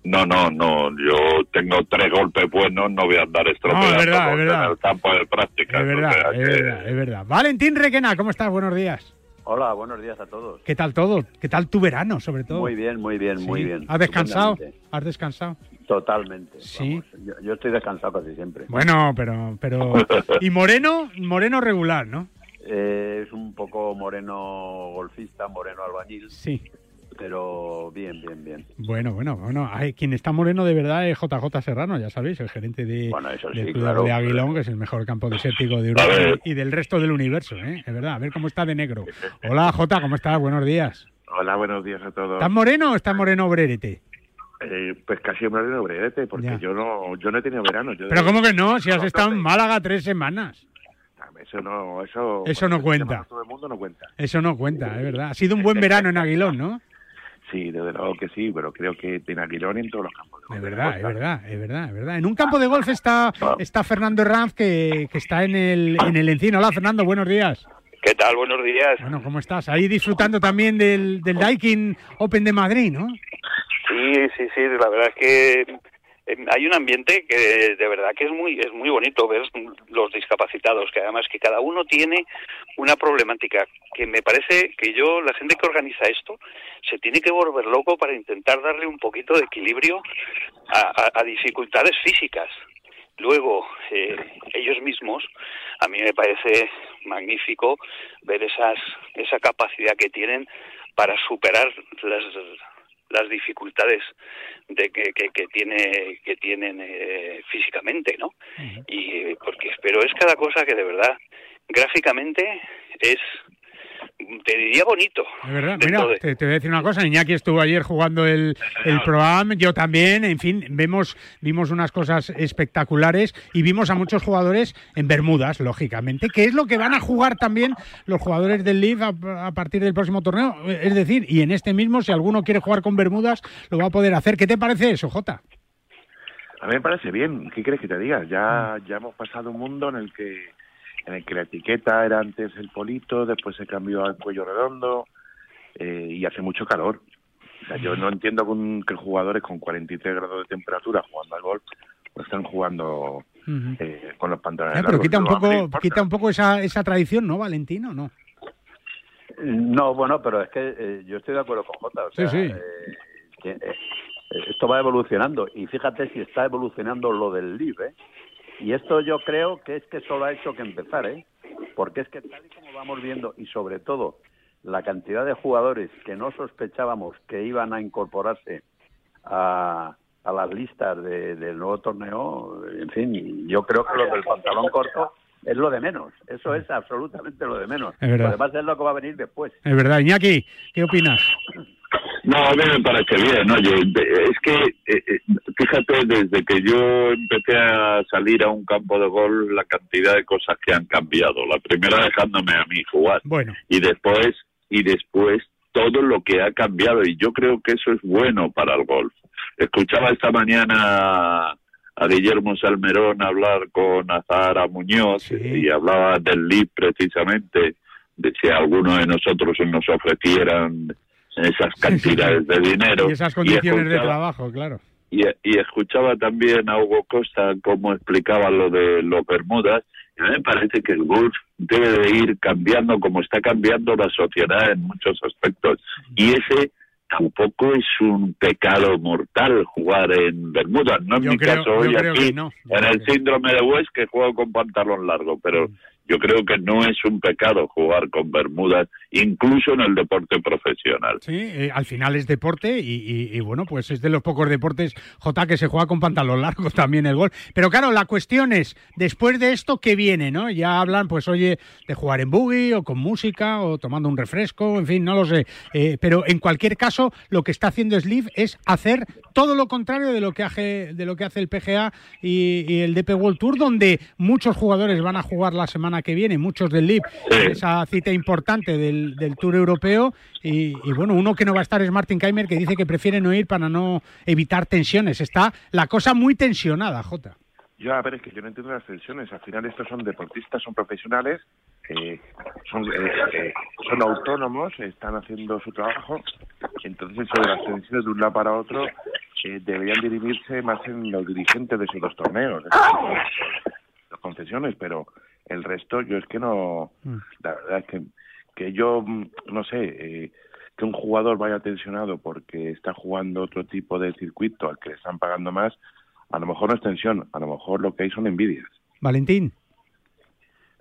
No, no, no, yo tengo tres golpes buenos, no voy a andar estropeando No, es verdad, es verdad. en el campo de práctica. Es verdad, o sea es que- verdad, es verdad. Valentín Requena, ¿cómo estás? Buenos días. Hola, buenos días a todos. ¿Qué tal todo? ¿Qué tal tu verano, sobre todo? Muy bien, muy bien, muy bien. ¿Has descansado? ¿Has descansado? Totalmente. Sí. vamos. Yo, yo estoy descansado casi siempre. Bueno, pero, pero... (laughs) ¿Y Moreno? Moreno regular, ¿no? Eh, es un poco moreno golfista, moreno albañil, Sí. pero bien, bien, bien. Bueno, bueno, bueno. Ay, quien está moreno de verdad es JJ Serrano, ya sabéis, el gerente de, Bueno, del club claro. de Aguilón, que es el mejor campo desértico de Europa y del resto del universo, ¿eh? Es verdad, a ver cómo está de negro. (laughs) Hola, Jota, ¿cómo estás? Buenos días. Hola, buenos días a todos. ¿Estás moreno o estás moreno obrerete? Eh, pues casi me de brete, porque Ya. yo no yo no he tenido verano. Yo Pero ¿cómo que no? Si has estado en Málaga tres semanas. Eso no, eso, Eso no cuenta. Todo el mundo no cuenta. Eso no cuenta, es verdad. Ha sido un buen verano en Aguilón, ¿no? Sí, desde luego que sí, pero creo que en Aguilón y en todos los campos. Es verdad, es verdad, es verdad, es verdad. En un campo de golf está, está Fernando Herranz, que, que está en el, en el Encino. Hola, Fernando, buenos días. ¿Qué tal? Buenos días. Bueno, ¿cómo estás? Ahí disfrutando también del, del Daikin Open de Madrid, ¿no? Sí, sí, sí, la verdad es que hay un ambiente que de verdad que es muy es muy bonito ver los discapacitados, que además que cada uno tiene una problemática que me parece que yo la gente que organiza esto se tiene que volver loco para intentar darle un poquito de equilibrio a, a- dificultades físicas. Luego, eh, ellos mismos, a mí me parece magnífico ver esas, esa capacidad que tienen para superar las, las dificultades de que, que, que tiene que tienen eh, físicamente no y eh, porque pero es cada cosa que de verdad gráficamente es te diría bonito Es verdad, mira, de- te, te voy a decir una cosa, Iñaki estuvo ayer jugando el, el programa, yo también, en fin, vemos, vimos unas cosas espectaculares y vimos a muchos jugadores en Bermudas, lógicamente, que es lo que van a jugar también los jugadores del Leaf a, a partir del próximo torneo, es decir, y en este mismo, si alguno quiere jugar con Bermudas, lo va a poder hacer. ¿Qué te parece eso, Jota? A mí me parece bien. ¿Qué quieres que te diga? Ya, ya hemos pasado un mundo en el que en el que la etiqueta era antes el polito, después se cambió al cuello redondo eh, y hace mucho calor. O sea, yo no entiendo con- que jugadores con 43 grados de temperatura jugando al golf no están jugando eh, con los pantalones Eh, pero largos. quita un poco, quita un poco esa, esa tradición, ¿no, Valentino? ¿No? No, bueno, pero es que eh, yo estoy de acuerdo con Jota. O sea, Sí, sí. eh, que, eh, esto va evolucionando. Y fíjate si está evolucionando lo del LIB, ¿eh? Y esto yo creo que es que solo ha hecho que empezar, ¿eh? Porque es que tal y como vamos viendo, y sobre todo la cantidad de jugadores que no sospechábamos que iban a incorporarse a, a las listas de- del nuevo torneo, en fin, yo creo que lo del pantalón corto es lo de menos. Eso es absolutamente lo de menos. Es verdad. Lo demás es lo que va a venir después. Es verdad. Iñaki, ¿qué opinas? (coughs) No, a mí me parece bien. De- es que, eh, eh, fíjate, desde que yo empecé a salir a un campo de gol, la cantidad de cosas que han cambiado. La primera dejándome a mí jugar. Bueno. Y después, y después todo lo que ha cambiado. Y yo creo que eso es bueno para el golf. Escuchaba esta mañana a Guillermo Salmerón hablar con Azahara Muñoz y hablaba del LIB precisamente, de si alguno de nosotros nos ofrecieran esas cantidades de dinero. (laughs) Y esas condiciones de escuchaba- trabajo, claro. y, y escuchaba también a Hugo Costa cómo explicaba lo de los Bermudas. Y a mí me parece que el golf debe de ir cambiando como está cambiando la sociedad en muchos aspectos. Y ese tampoco es un pecado mortal jugar en Bermudas. No en Yo mi creo- caso hoy aquí, no. en el síndrome de West, que juego con pantalón largo. Pero yo creo que no es un pecado jugar con Bermudas, incluso en el deporte profesional. Sí, eh, al final es deporte y, bueno, pues es de los pocos deportes, J, que se juega con pantalón largo (laughs) también el gol. Pero claro, la cuestión es, después de esto, ¿qué viene? no? Ya hablan, pues oye, de jugar en buggy o con música o tomando un refresco, en fin, no lo sé. Eh, pero en cualquier caso, lo que está haciendo Sleeve es hacer todo lo contrario de lo que hace, de lo que hace el PGA y, y el DP World Tour, donde muchos jugadores van a jugar la semana que viene, muchos del LIV, esa cita importante del, del Tour Europeo. Y, y, bueno, uno que no va a estar es Martin Keimer, que dice que prefiere no ir para no evitar tensiones. Está la cosa muy tensionada, Jota. Yo, a ver, es que yo no entiendo las tensiones. Al final estos son deportistas, son profesionales, eh, son, eh, eh, son autónomos, están haciendo su trabajo. Entonces, sobre las tensiones de un lado para otro, eh, deberían dirimirse más en los dirigentes de esos dos torneos, las concesiones, pero el resto yo es que no... La verdad es que, que yo, mm, no sé, eh, que un jugador vaya tensionado porque está jugando otro tipo de circuito al que le están pagando más, a lo mejor no es tensión, a lo mejor lo que hay son envidias. Valentín.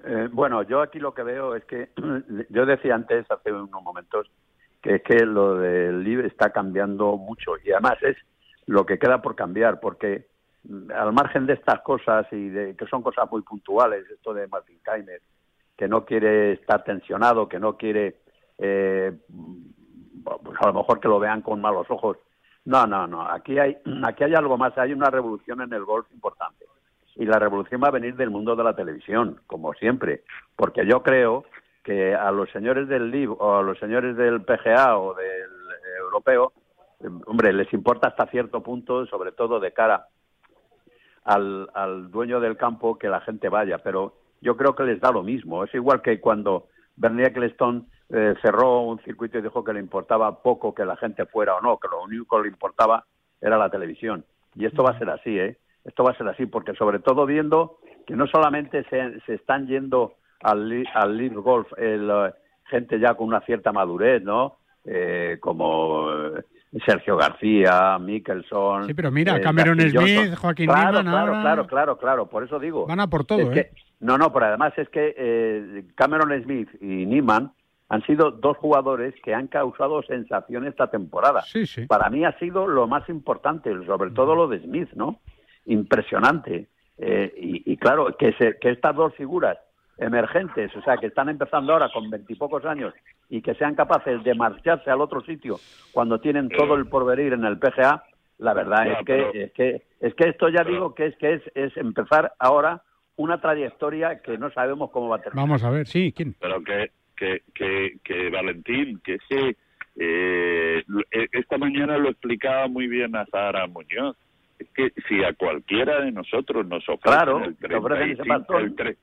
Eh, bueno, yo aquí lo que veo es que (clears throat) yo decía antes, hace unos momentos, que es que lo del LIB está cambiando mucho y además es lo que queda por cambiar, porque mm, al margen de estas cosas y de que son cosas muy puntuales, esto de Martin Keimer, que no quiere estar tensionado, que no quiere, eh, pues a lo mejor que lo vean con malos ojos. No, no, no. Aquí hay, (clears throat) aquí hay algo más. Hay una revolución en el golf importante y la revolución va a venir del mundo de la televisión, como siempre, porque yo creo que a los señores del LIB o a los señores del PGA o del eh, europeo, eh, hombre, les importa hasta cierto punto, sobre todo de cara al, al dueño del campo, que la gente vaya, pero yo creo que les da lo mismo. Es igual que cuando Bernie Ecclestone eh, cerró un circuito y dijo que le importaba poco que la gente fuera o no, que lo único que le importaba era la televisión. Y esto va a ser así, ¿eh? Esto va a ser así, porque sobre todo viendo que no solamente se, se están yendo al, al Live Golf el, eh, gente ya con una cierta madurez, ¿no? Eh, como eh, Sergio García, Mickelson. Sí, pero mira, eh, Cameron Smith. Joaquín claro, claro, ahora. claro, claro, claro, por eso digo. Van a por todo, Es que- ¿eh? no, no, pero además es que eh, Cameron Smith y Niemann han sido dos jugadores que han causado sensación esta temporada. Sí, sí. Para mí ha sido lo más importante, sobre todo lo de Smith, ¿no? Impresionante. Eh, y, y claro, que, se- que estas dos figuras emergentes, o sea, que están empezando ahora con veintipocos años y que sean capaces de marcharse al otro sitio cuando tienen todo el porvenir en el PGA, la verdad Ya, es que pero- es que es que esto ya digo que es que es, es empezar ahora una trayectoria que no sabemos cómo va a terminar. Vamos a ver, sí, ¿quién? pero que que que, que Valentín que sí eh, eh, esta mañana lo explicaba muy bien a Zahara Muñoz es que si a cualquiera de nosotros nos ofrecen Claro, el, te ofrecen ese 35, bastón. el, tre-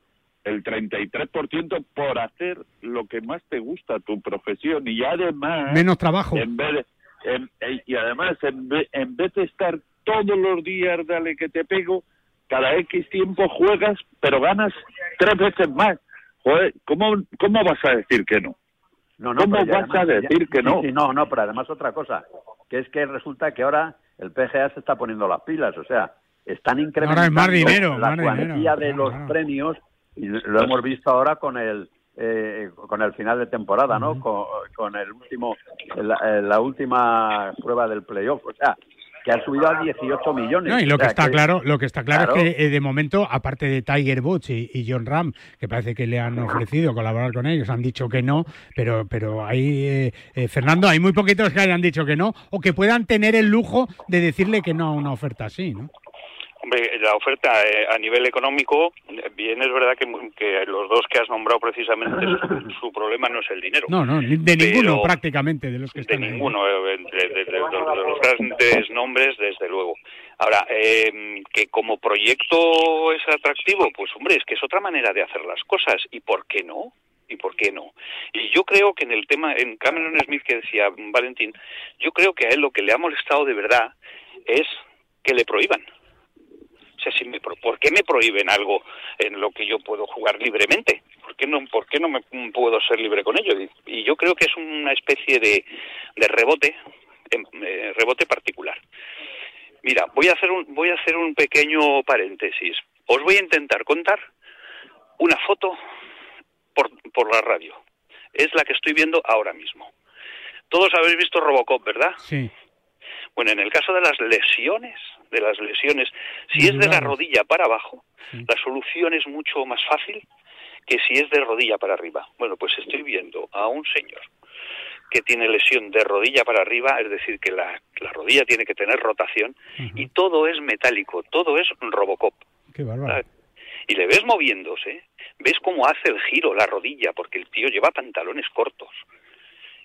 el 33% por hacer lo que más te gusta tu profesión y además Menos trabajo. en vez de- en- eh, y además en, ve- en vez de estar todos los días dale que te pego cada X tiempo juegas pero ganas tres veces más Joder, ¿cómo, ¿cómo vas a decir que no? No, no, ¿Cómo vas a decir que no? sí, no, no, pero además otra cosa, que es que resulta que ahora el PGA se está poniendo las pilas, o sea, están incrementando Ahora es más dinero, la más cuantía dinero, de claro, los claro. premios y lo hemos visto ahora con el eh, con el final de temporada, ¿no? Con, con el último la, la última prueba del playoff, o sea, que ha subido a 18 millones. No, y lo O que está claro, lo que está claro, Claro. es que eh, de momento, aparte de Tiger Woods y, y John Ram, que parece que le han ofrecido colaborar con ellos, han dicho que no, pero pero hay eh, eh, Fernando, hay muy poquitos que hayan dicho que no o que puedan tener el lujo de decirle que no a una oferta así, ¿no? Hombre, la oferta eh, a nivel económico, bien es verdad que, que los dos que has nombrado precisamente, su, (laughs) su problema no es el dinero. No, no, de ninguno Pero- prácticamente de los que De están ahí. ninguno, eh, de, de- de- de los grandes nombres, desde luego. Ahora, eh, que como proyecto es atractivo, pues hombre, es que es otra manera de hacer las cosas. ¿Y por qué no? ¿Y por qué no? Y yo creo que en el tema, en Cameron Smith que decía Valentín, yo creo que a él lo que le ha molestado de verdad es que le prohíban. Si me, ¿por qué me prohíben algo en lo que yo puedo jugar libremente? ¿Por qué no, por qué no me puedo ser libre con ello? Y, y yo creo que es una especie de, de rebote, em, eh, rebote particular. Mira, voy a hacer un, voy a hacer un pequeño paréntesis. Os voy a intentar contar una foto por, por la radio. Es la que estoy viendo ahora mismo. Todos habéis visto Robocop, ¿verdad? Sí. Bueno, en el caso de las lesiones, de las lesiones, si es de la rodilla para abajo, la solución es mucho más fácil que si es de rodilla para arriba. Bueno, pues estoy viendo a un señor que tiene lesión de rodilla para arriba, es decir, que la, la rodilla tiene que tener rotación y todo es metálico, todo es Robocop. Qué bárbaro. Y le ves moviéndose, ves cómo hace el giro la rodilla, porque el tío lleva pantalones cortos.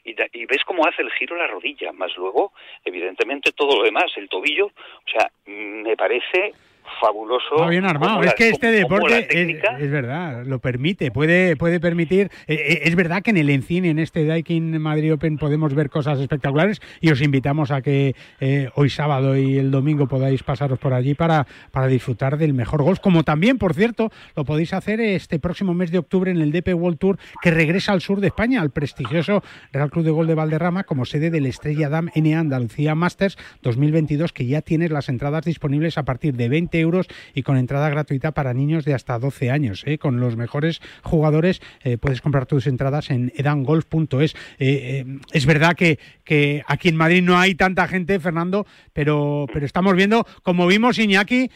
Y, y ves cómo hace el giro la rodilla, más luego, evidentemente, todo lo demás, el tobillo. O sea, me parece fabuloso. Está bien armado. Es que este deporte es, es verdad, lo permite, puede, puede permitir. eh, eh, es verdad que en el Encine, en este Daikin Madrid Open, podemos ver cosas espectaculares y os invitamos a que eh, hoy sábado y el domingo podáis pasaros por allí para, para disfrutar del mejor golf. Como también, por cierto, lo podéis hacer este próximo mes de octubre en el DP World Tour que regresa al sur de España, al prestigioso Real Club de Gol de Valderrama, como sede del Estrella Dam N Andalucía Masters 2022, que ya tienes las entradas disponibles a partir de 20 euros y con entrada gratuita para niños de hasta 12 años. ¿eh? Con los mejores jugadores eh, puedes comprar tus entradas en edangolf.es. Eh, eh, es verdad que, que aquí en Madrid no hay tanta gente, Fernando, pero, pero estamos viendo, como vimos Iñaki,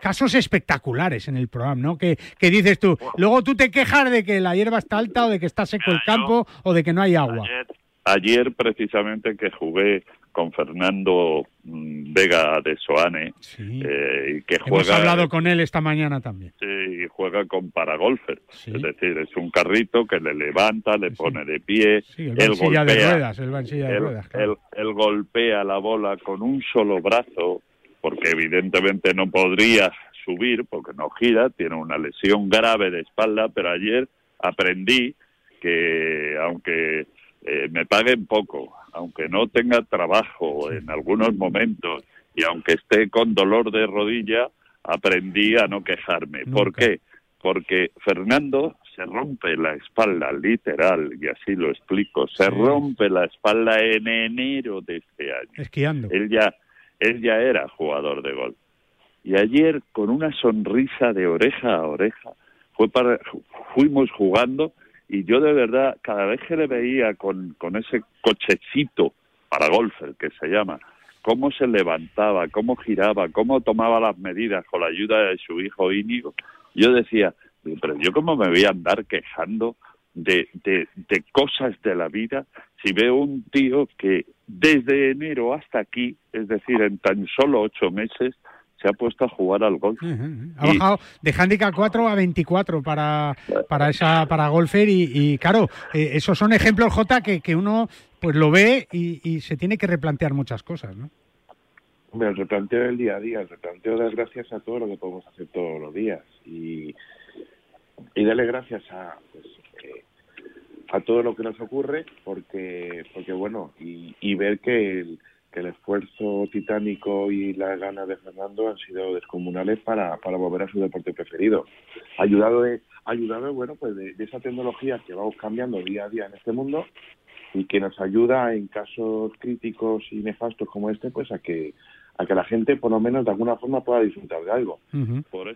casos espectaculares en el programa, ¿no? Que, que dices tú, luego tú te quejas de que la hierba está alta o de que está seco el campo o de que no hay agua. Ayer precisamente que jugué con Fernando mm, Vega de Soane, eh, y que Hemos juega, hablado con él esta mañana también. sí, juega con paragolfer. Es decir, es un carrito que le levanta, le pone de pie, Sí, él él silla de golpea, ruedas, silla de ruedas. claro. él- él golpea la bola con un solo brazo, porque evidentemente no podría subir porque no gira, tiene una lesión grave de espalda, pero ayer aprendí que aunque eh, me paguen poco, aunque no tenga trabajo en algunos momentos y aunque esté con dolor de rodilla, aprendí a no quejarme. ¿Por qué? Porque Fernando se rompe la espalda, literal, y así lo explico, se Sí. rompe la espalda en enero de este año. Esquiando. Él ya, él ya era jugador de golf. Y ayer, con una sonrisa de oreja a oreja, fue para, fuimos jugando y yo de verdad, cada vez que le veía con, con ese cochecito para golfer que se llama, cómo se levantaba, cómo giraba, cómo tomaba las medidas con la ayuda de su hijo Íñigo, yo decía, pero yo cómo me voy a andar quejando de, de, de cosas de la vida si veo un tío que desde enero hasta aquí, es decir, en tan solo ocho meses, se ha puesto a jugar al golf. Ha bajado de handicap 4 a 24 para, para esa para golfer y, y, claro, eh, esos son ejemplos, J, que, que uno pues lo ve y, y se tiene que replantear muchas cosas, ¿no? Hombre, el replanteo del día a día, el replanteo das gracias a todo lo que podemos hacer todos los días y, y darle gracias a pues, eh, a todo lo que nos ocurre porque porque bueno y, y ver que el, que el esfuerzo titánico y las ganas de Fernando han sido descomunales para, para volver a su deporte preferido. Ayudado de, ayudado bueno pues de, esa tecnología que vamos cambiando día a día en este mundo y que nos ayuda en casos críticos y nefastos como este pues a que a que la gente por lo menos de alguna forma pueda disfrutar de algo.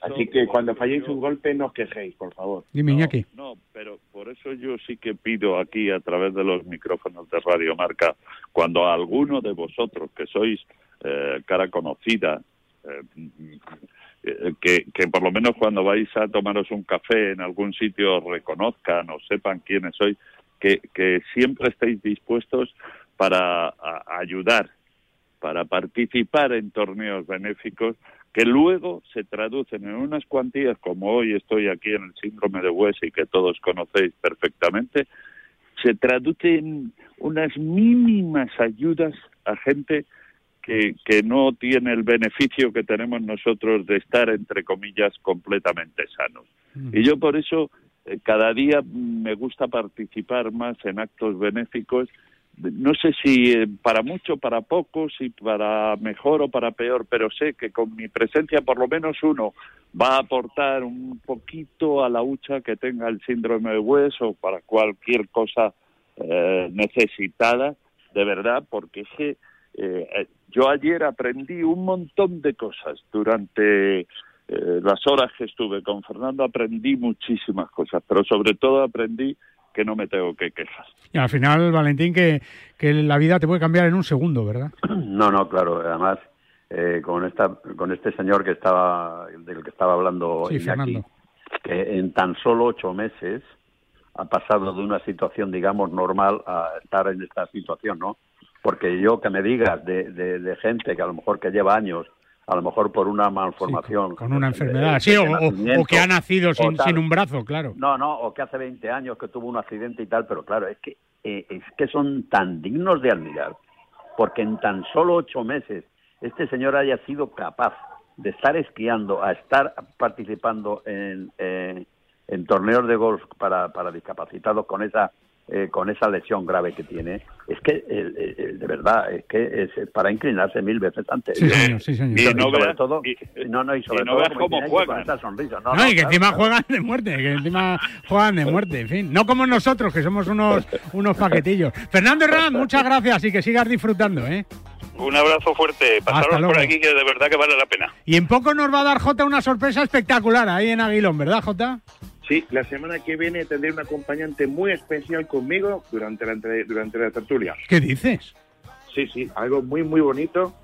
Así que cuando falléis un golpe no os quejéis, por favor. Dime, Iñaki. No, pero por eso yo sí que pido aquí a través de los micrófonos de Radio Marca, cuando alguno de vosotros que sois eh, cara conocida, eh, eh, que, que por lo menos cuando vais a tomaros un café en algún sitio reconozcan o sepan quiénes sois, que, que siempre estéis dispuestos para ayudar para participar en torneos benéficos que luego se traducen en unas cuantías, como hoy estoy aquí en el síndrome de West y que todos conocéis perfectamente, se traducen en unas mínimas ayudas a gente que, que no tiene el beneficio que tenemos nosotros de estar, entre comillas, completamente sanos. Mm. Y yo por eso eh, cada día me gusta participar más en actos benéficos no sé si eh, para mucho, para poco, si para mejor o para peor, pero sé que con mi presencia por lo menos uno va a aportar un poquito a la hucha que tenga el síndrome de hueso para cualquier cosa eh, necesitada, de verdad, porque es que eh, yo ayer aprendí un montón de cosas durante las horas que estuve con Fernando, aprendí muchísimas cosas, pero sobre todo aprendí que no me tengo que quejar. Y al final, Valentín, que, que la vida te puede cambiar en un segundo, ¿verdad? (clears throat) No, no, claro. Además, eh, con esta con este señor que estaba del que estaba hablando sí, que en tan solo ocho meses ha pasado de una situación, digamos, normal a estar en esta situación, ¿no? Porque yo que me digas de, de, de gente que a lo mejor que lleva años a lo mejor por una malformación. con, una enfermedad, sí, o, que ha nacido sin, sin, un brazo, claro. No, no, o que hace 20 años que tuvo un accidente y tal, pero claro, es que, eh, es que son tan dignos de admirar, porque en tan solo ocho meses este señor haya sido capaz de estar esquiando, a estar participando en, eh, en torneos de golf para, para discapacitados con esa eh, con esa lesión grave que tiene, es que de verdad es que es para inclinarse mil veces antes. Sí, señor, sí, señor. Y, no sobre todo, no, no, y sobre todo cómo juegan. sonrisa. No, no, y que encima juegan de muerte, que encima juegan de muerte, en fin. No como nosotros, que somos unos, unos paquetillos. Fernando Herrán, muchas gracias y que sigas disfrutando, ¿eh? Un abrazo fuerte. Pasaros por aquí que de verdad que vale la pena. Y en poco nos va a dar Jota una sorpresa espectacular ahí en Aguilón, ¿verdad, Jota? Sí, la semana que viene tendré un acompañante muy especial conmigo durante la, durante la tertulia. ¿Qué dices? Sí, sí, algo muy, muy bonito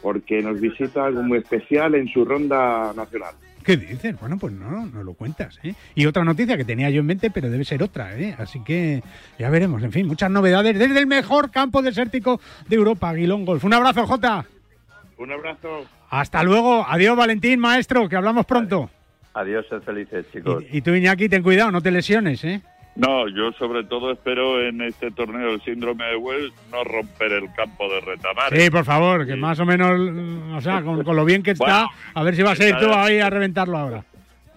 porque nos visita algo muy especial en su ronda nacional. ¿Qué dices? Bueno, pues no, no lo cuentas. ¿eh? Y otra noticia que tenía yo en mente, pero debe ser otra. ¿eh? Así que ya veremos. En fin, muchas novedades desde el mejor campo desértico de Europa, Aguilón Golf. Un abrazo, Jota. Un abrazo. Hasta luego. Adiós, Valentín, maestro, que hablamos pronto. Adiós, ser felices, chicos. Y, tú, Iñaki, ten cuidado, no te lesiones, ¿eh? No, yo sobre todo espero en este torneo del síndrome de Wells no romper el campo de retamar. Sí, por favor, que más o menos, o sea, con, lo bien que está, a ver si vas a ir tú ahí a reventarlo ahora.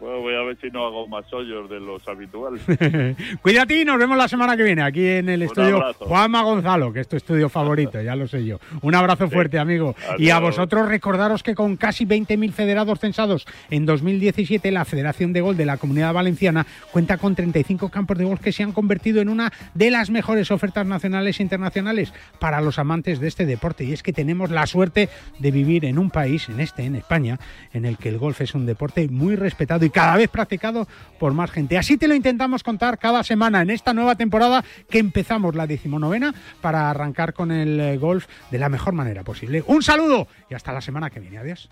Bueno, voy a ver si no hago más hoyos de los habituales. (laughs) Cuídate y nos vemos la semana que viene aquí en el estudio Juanma Gonzalo, que es tu estudio favorito, ya lo sé yo. Un abrazo fuerte, amigo. Y a vosotros recordaros que con casi 20.000 federados censados en 2017, la Federación de Gol de la Comunidad Valenciana cuenta con 35 campos de golf que se han convertido en una de las mejores ofertas nacionales e internacionales para los amantes de este deporte. Y es que tenemos la suerte de vivir en un país, en este, en España, en el que el golf es un deporte muy respetado y cada vez practicado por más gente. Así te lo intentamos contar cada semana en esta nueva temporada que empezamos la decimonovena para arrancar con el eh, golf de la mejor manera posible. Un saludo y hasta la semana que viene. Adiós.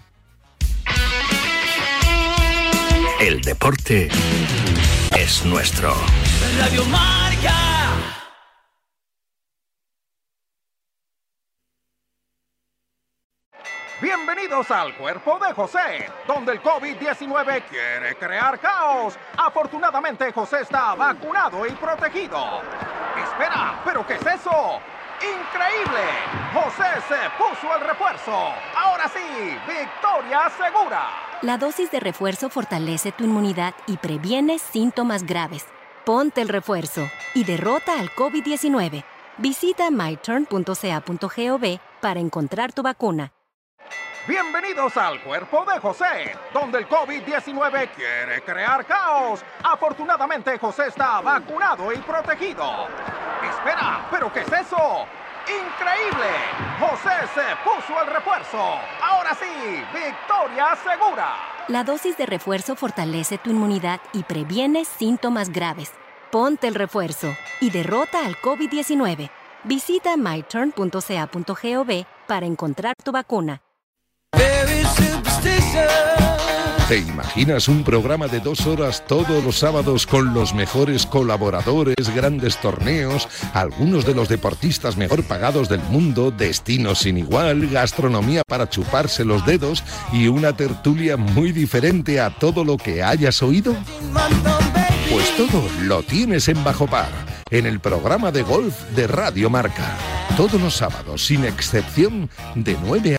El deporte es nuestro. Radio Bienvenidos al cuerpo de José, donde el COVID-19 quiere crear caos. Afortunadamente José está vacunado y protegido. Espera, ¿pero qué es eso? ¡Increíble! José se puso el refuerzo. Ahora sí, victoria segura. La dosis de refuerzo fortalece tu inmunidad y previene síntomas graves. Ponte el refuerzo y derrota al COVID-19. Visita myturn.ca.gov para encontrar tu vacuna. Bienvenidos al cuerpo de José, donde el COVID-19 quiere crear caos. Afortunadamente José está vacunado y protegido. Espera, ¿pero qué es eso? ¡Increíble! José se puso el refuerzo. Ahora sí, victoria segura. La dosis de refuerzo fortalece tu inmunidad y previene síntomas graves. Ponte el refuerzo y derrota al COVID-19. Visita myturn.ca.gov para encontrar tu vacuna. ¿Te imaginas un programa de dos horas todos los sábados con los mejores colaboradores, grandes torneos, algunos de los deportistas mejor pagados del mundo, destinos sin igual, gastronomía para chuparse los dedos y una tertulia muy diferente a todo lo que hayas oído? Pues todo lo tienes en Bajo Par, en el programa de golf de Radio Marca. Todos los sábados, sin excepción, de 9 a